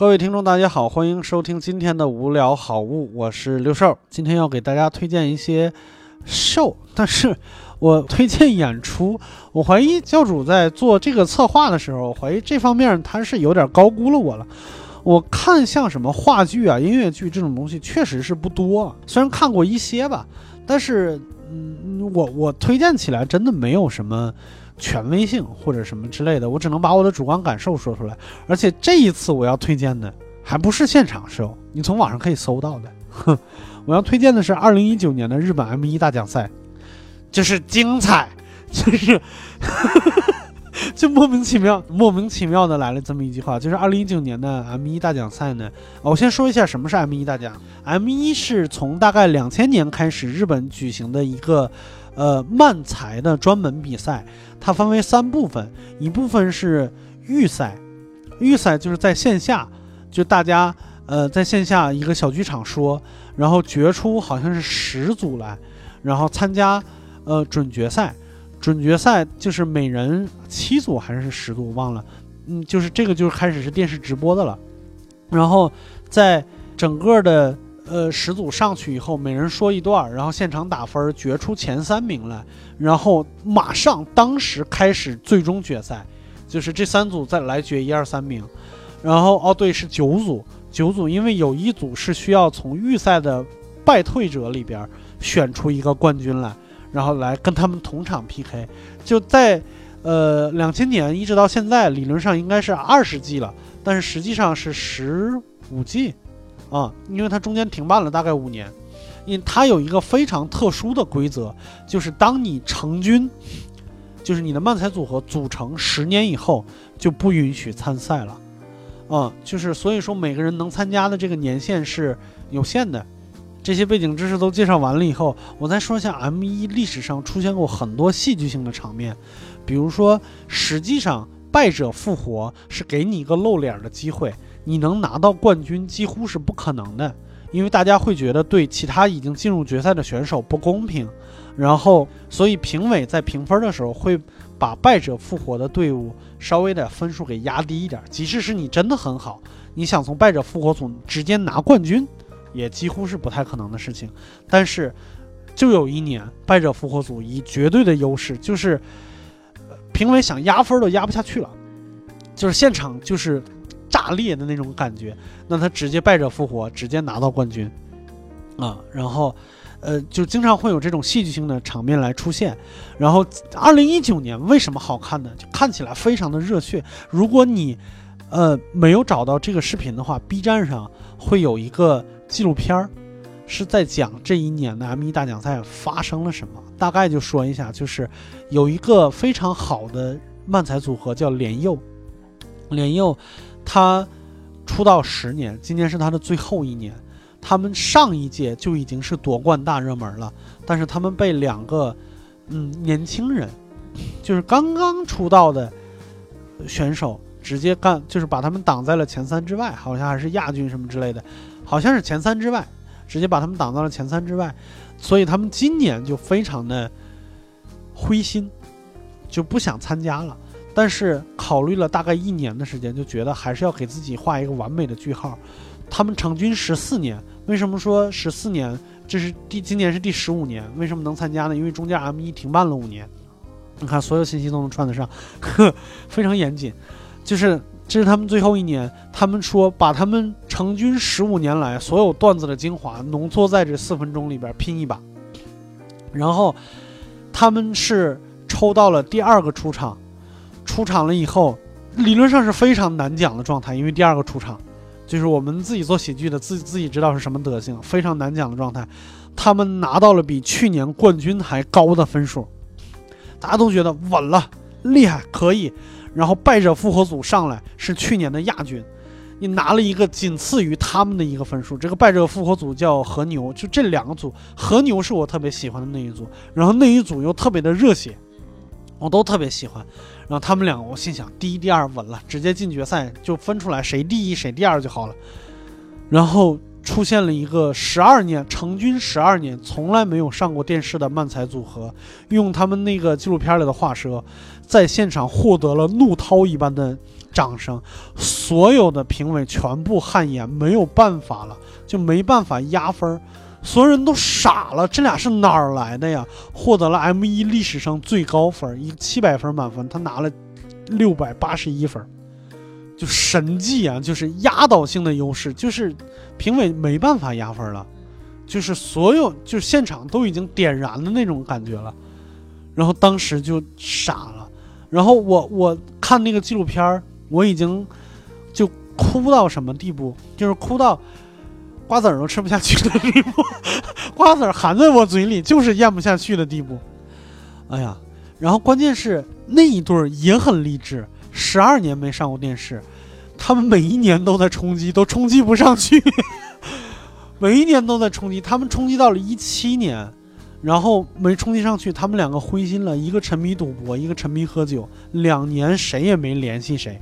各位听众，大家好，欢迎收听今天的无聊好物，我是六兽。今天要给大家推荐一些秀但是我推荐演出，我怀疑教主在做这个策划的时候，怀疑这方面他是有点高估了我了。我看像什么话剧啊、音乐剧这种东西，确实是不多，虽然看过一些吧，但是嗯，我我推荐起来真的没有什么。权威性或者什么之类的，我只能把我的主观感受说出来。而且这一次我要推荐的还不是现场秀，你从网上可以搜到的。哼，我要推荐的是二零一九年的日本 M 一大奖赛，就是精彩，就是 就莫名其妙、莫名其妙的来了这么一句话，就是二零一九年的 M 一大奖赛呢。我先说一下什么是 M 一大奖。M 一是从大概两千年开始日本举行的一个。呃，漫才的专门比赛，它分为三部分，一部分是预赛，预赛就是在线下，就大家呃在线下一个小剧场说，然后决出好像是十组来，然后参加呃准决赛，准决赛就是每人七组还是十组忘了，嗯，就是这个就是开始是电视直播的了，然后在整个的。呃，十组上去以后，每人说一段，然后现场打分，决出前三名来，然后马上当时开始最终决赛，就是这三组再来决一二三名，然后哦对，是九组，九组，因为有一组是需要从预赛的败退者里边选出一个冠军来，然后来跟他们同场 PK，就在呃两千年一直到现在，理论上应该是二十季了，但是实际上是十五季。啊，因为它中间停办了大概五年，因为它有一个非常特殊的规则，就是当你成军，就是你的漫才组合组成十年以后就不允许参赛了，啊，就是所以说每个人能参加的这个年限是有限的。这些背景知识都介绍完了以后，我再说一下 M 一历史上出现过很多戏剧性的场面，比如说，实际上败者复活是给你一个露脸的机会。你能拿到冠军几乎是不可能的，因为大家会觉得对其他已经进入决赛的选手不公平，然后所以评委在评分的时候会把败者复活的队伍稍微的分数给压低一点，即使是你真的很好，你想从败者复活组直接拿冠军，也几乎是不太可能的事情。但是就有一年，败者复活组以绝对的优势，就是评委想压分都压不下去了，就是现场就是。炸裂的那种感觉，那他直接败者复活，直接拿到冠军，啊，然后，呃，就经常会有这种戏剧性的场面来出现。然后，二零一九年为什么好看呢？就看起来非常的热血。如果你，呃，没有找到这个视频的话，B 站上会有一个纪录片儿，是在讲这一年的 M1 大奖赛发生了什么。大概就说一下，就是有一个非常好的漫才组合叫莲佑，莲佑。他出道十年，今年是他的最后一年。他们上一届就已经是夺冠大热门了，但是他们被两个嗯年轻人，就是刚刚出道的选手直接干，就是把他们挡在了前三之外，好像还是亚军什么之类的，好像是前三之外，直接把他们挡到了前三之外。所以他们今年就非常的灰心，就不想参加了。但是考虑了大概一年的时间，就觉得还是要给自己画一个完美的句号。他们成军十四年，为什么说十四年？这是第今年是第十五年，为什么能参加呢？因为中间 M 一停办了五年。你看，所有信息都能串得上，呵，非常严谨。就是这是他们最后一年，他们说把他们成军十五年来所有段子的精华浓缩在这四分钟里边拼一把。然后他们是抽到了第二个出场。出场了以后，理论上是非常难讲的状态，因为第二个出场，就是我们自己做喜剧的自己自己知道是什么德行，非常难讲的状态。他们拿到了比去年冠军还高的分数，大家都觉得稳了，厉害，可以。然后败者复活组上来是去年的亚军，你拿了一个仅次于他们的一个分数。这个败者复活组叫和牛，就这两个组，和牛是我特别喜欢的那一组，然后那一组又特别的热血。我都特别喜欢，然后他们两个，我心想第一、第二稳了，直接进决赛就分出来谁第一谁第二就好了。然后出现了一个十二年成军十二年从来没有上过电视的漫才组合，用他们那个纪录片里的话说，在现场获得了怒涛一般的掌声，所有的评委全部汗颜，没有办法了，就没办法压分儿，所有人都傻了，这俩是哪儿来的呀？获得了 M 一历史上最高分，一七百分满分，他拿了六百八十一分。就神迹啊，就是压倒性的优势，就是评委没办法压分了，就是所有就是现场都已经点燃的那种感觉了，然后当时就傻了，然后我我看那个纪录片，我已经就哭到什么地步，就是哭到瓜子儿都吃不下去的地步，瓜子儿含在我嘴里就是咽不下去的地步，哎呀，然后关键是那一对儿也很励志。十二年没上过电视，他们每一年都在冲击，都冲击不上去。每一年都在冲击，他们冲击到了一七年，然后没冲击上去，他们两个灰心了，一个沉迷赌博，一个沉迷喝酒，两年谁也没联系谁，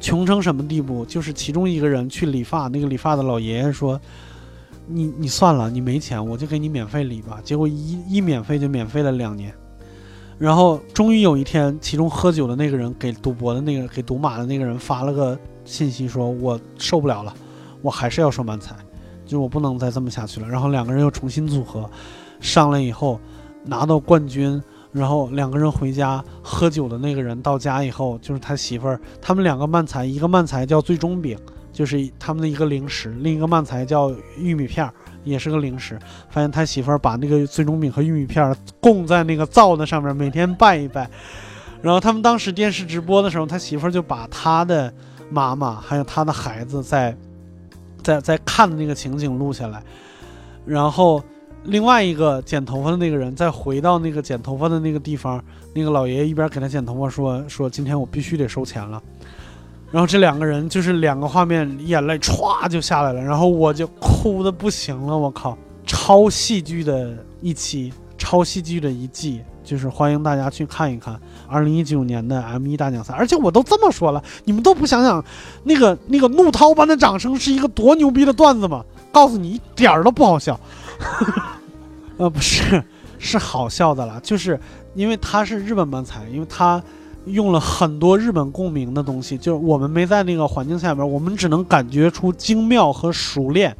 穷成什么地步？就是其中一个人去理发，那个理发的老爷爷说：“你你算了，你没钱，我就给你免费理吧。”结果一一免费就免费了两年。然后终于有一天，其中喝酒的那个人给赌博的那个、给赌马的那个人发了个信息，说：“我受不了了，我还是要收漫才，就我不能再这么下去了。”然后两个人又重新组合，上来以后拿到冠军，然后两个人回家喝酒的那个人到家以后，就是他媳妇儿，他们两个慢才，一个慢才叫最终饼，就是他们的一个零食；另一个慢才叫玉米片儿。也是个零食，发现他媳妇儿把那个最终饼和玉米片儿供在那个灶的上面，每天拜一拜。然后他们当时电视直播的时候，他媳妇儿就把他的妈妈还有他的孩子在在在看的那个情景录下来。然后另外一个剪头发的那个人再回到那个剪头发的那个地方，那个老爷爷一边给他剪头发说说今天我必须得收钱了。然后这两个人就是两个画面，眼泪歘就下来了，然后我就哭的不行了，我靠，超戏剧的一期，超戏剧的一季，就是欢迎大家去看一看二零一九年的 M 一大奖赛。而且我都这么说了，你们都不想想，那个那个怒涛般的掌声是一个多牛逼的段子吗？告诉你一点儿都不好笑，呃，不是，是好笑的啦，就是因为他是日本漫才，因为他。用了很多日本共鸣的东西，就是我们没在那个环境下面，我们只能感觉出精妙和熟练，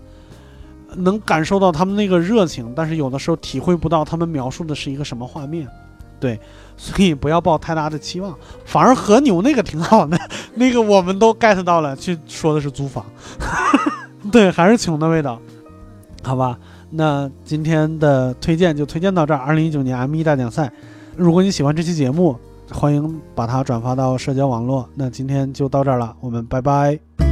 能感受到他们那个热情，但是有的时候体会不到他们描述的是一个什么画面，对，所以不要抱太大的期望，反而和牛那个挺好的，那个我们都 get 到了，去说的是租房，对，还是穷的味道，好吧，那今天的推荐就推荐到这儿，二零一九年 M 一大奖赛，如果你喜欢这期节目。欢迎把它转发到社交网络。那今天就到这儿了，我们拜拜。